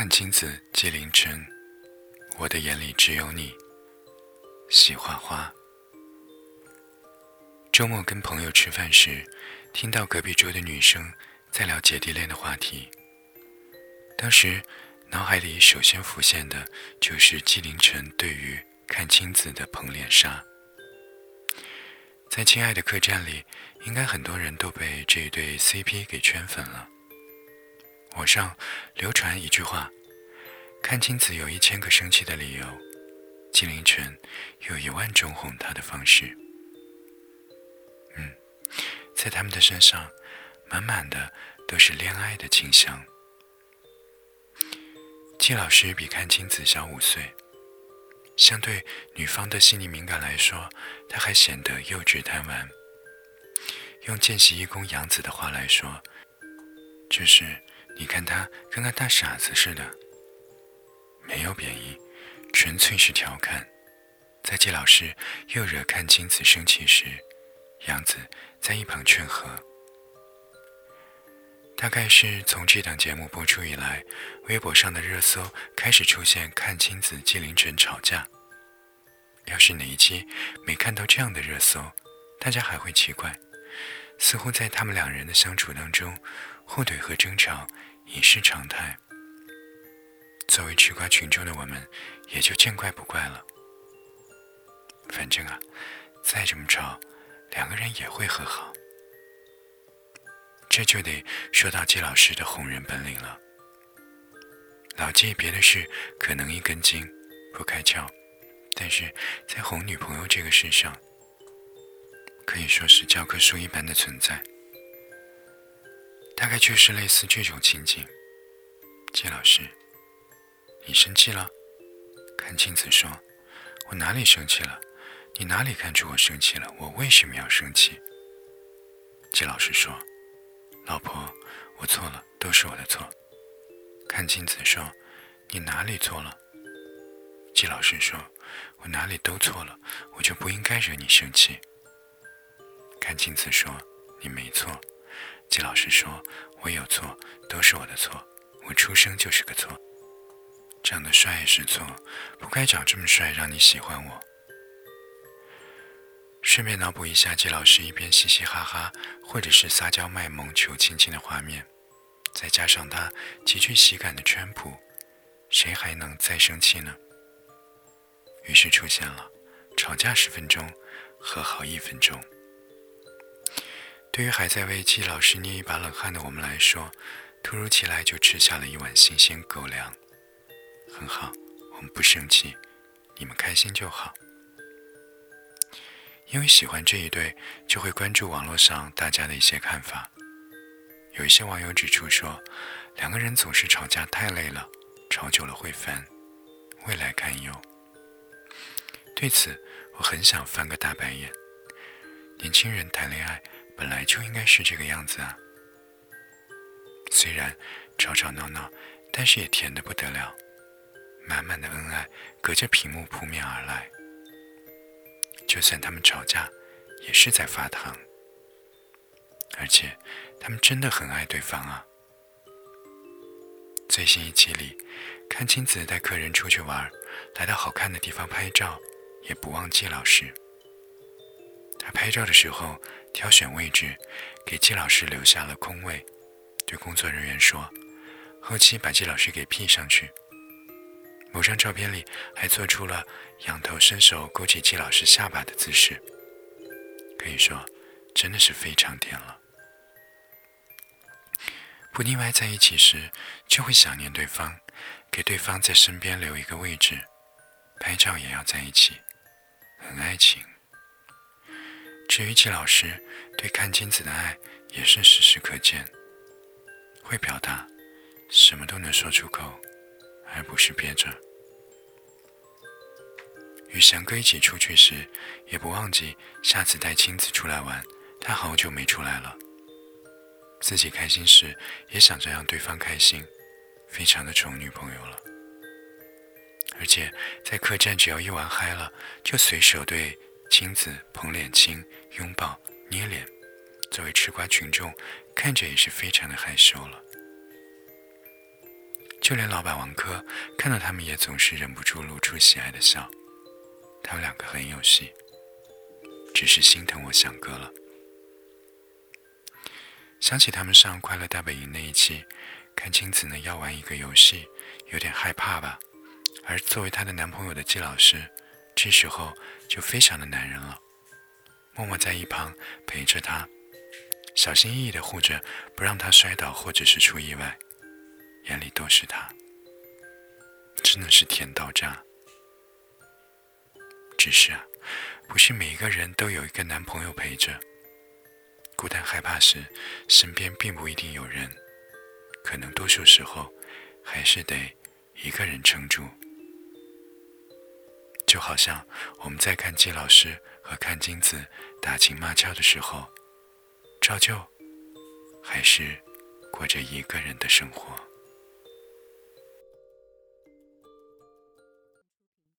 看青子，纪凌尘，我的眼里只有你。喜花花。周末跟朋友吃饭时，听到隔壁桌的女生在聊姐弟恋的话题。当时脑海里首先浮现的就是纪凌尘对于看青子的捧脸杀。在《亲爱的客栈》里，应该很多人都被这一对 CP 给圈粉了。网上流传一句话：“看清子有一千个生气的理由，纪凌尘有一万种哄她的方式。”嗯，在他们的身上，满满的都是恋爱的倾向。季老师比看清子小五岁。相对女方的细腻敏感来说，他还显得幼稚贪玩。用见习义工杨子的话来说，就是你看他跟个大傻子似的。没有贬义，纯粹是调侃。在季老师又惹看青子生气时，杨子在一旁劝和。大概是从这档节目播出以来，微博上的热搜开始出现看青子、季凌晨吵架。要是哪一期没看到这样的热搜，大家还会奇怪，似乎在他们两人的相处当中，互怼和争吵已是常态。作为吃瓜群众的我们，也就见怪不怪了。反正啊，再这么吵，两个人也会和好。这就得说到季老师的哄人本领了。老季别的事可能一根筋，不开窍。但是在哄女朋友这个事上，可以说是教科书一般的存在。大概就是类似这种情景：季老师，你生气了？看镜子说：“我哪里生气了？你哪里看出我生气了？我为什么要生气？”季老师说：“老婆，我错了，都是我的错。”看镜子说：“你哪里错了？”季老师说。我哪里都错了，我就不应该惹你生气。看镜子说你没错，季老师说我有错，都是我的错，我出生就是个错。长得帅也是错，不该长这么帅让你喜欢我。顺便脑补一下季老师一边嘻嘻哈哈，或者是撒娇卖萌求亲亲的画面，再加上他极具喜感的圈谱，谁还能再生气呢？于是出现了吵架十分钟，和好一分钟。对于还在为季老师捏一把冷汗的我们来说，突如其来就吃下了一碗新鲜狗粮。很好，我们不生气，你们开心就好。因为喜欢这一对，就会关注网络上大家的一些看法。有一些网友指出说，两个人总是吵架太累了，吵久了会烦，未来堪忧。对此，我很想翻个大白眼。年轻人谈恋爱本来就应该是这个样子啊。虽然吵吵闹闹，但是也甜得不得了，满满的恩爱隔着屏幕扑面而来。就算他们吵架，也是在发糖，而且他们真的很爱对方啊。最新一期里，看青子带客人出去玩，来到好看的地方拍照。也不忘记老师。他拍照的时候挑选位置，给季老师留下了空位，对工作人员说：“后期把季老师给 P 上去。”某张照片里还做出了仰头伸手勾起季老师下巴的姿势，可以说真的是非常甜了。不腻歪在一起时，就会想念对方，给对方在身边留一个位置，拍照也要在一起。很爱情。至于季老师对看金子的爱，也是时时可见。会表达，什么都能说出口，而不是憋着。与翔哥一起出去时，也不忘记下次带青子出来玩。他好久没出来了。自己开心时，也想着让对方开心，非常的宠女朋友了。而且在客栈，只要一玩嗨了，就随手对青子捧脸亲、拥抱、捏脸。作为吃瓜群众，看着也是非常的害羞了。就连老板王珂看到他们也总是忍不住露出喜爱的笑。他们两个很有戏，只是心疼我想哥了。想起他们上《快乐大本营》那一期，看青子呢要玩一个游戏，有点害怕吧？而作为她的男朋友的季老师，这时候就非常的男人了，默默在一旁陪着他，小心翼翼的护着，不让他摔倒或者是出意外，眼里都是他，真的是甜到炸。只是啊，不是每一个人都有一个男朋友陪着。孤单害怕时，身边并不一定有人，可能多数时候还是得一个人撑住。就好像我们在看季老师和看金子打情骂俏的时候，照旧还是过着一个人的生活。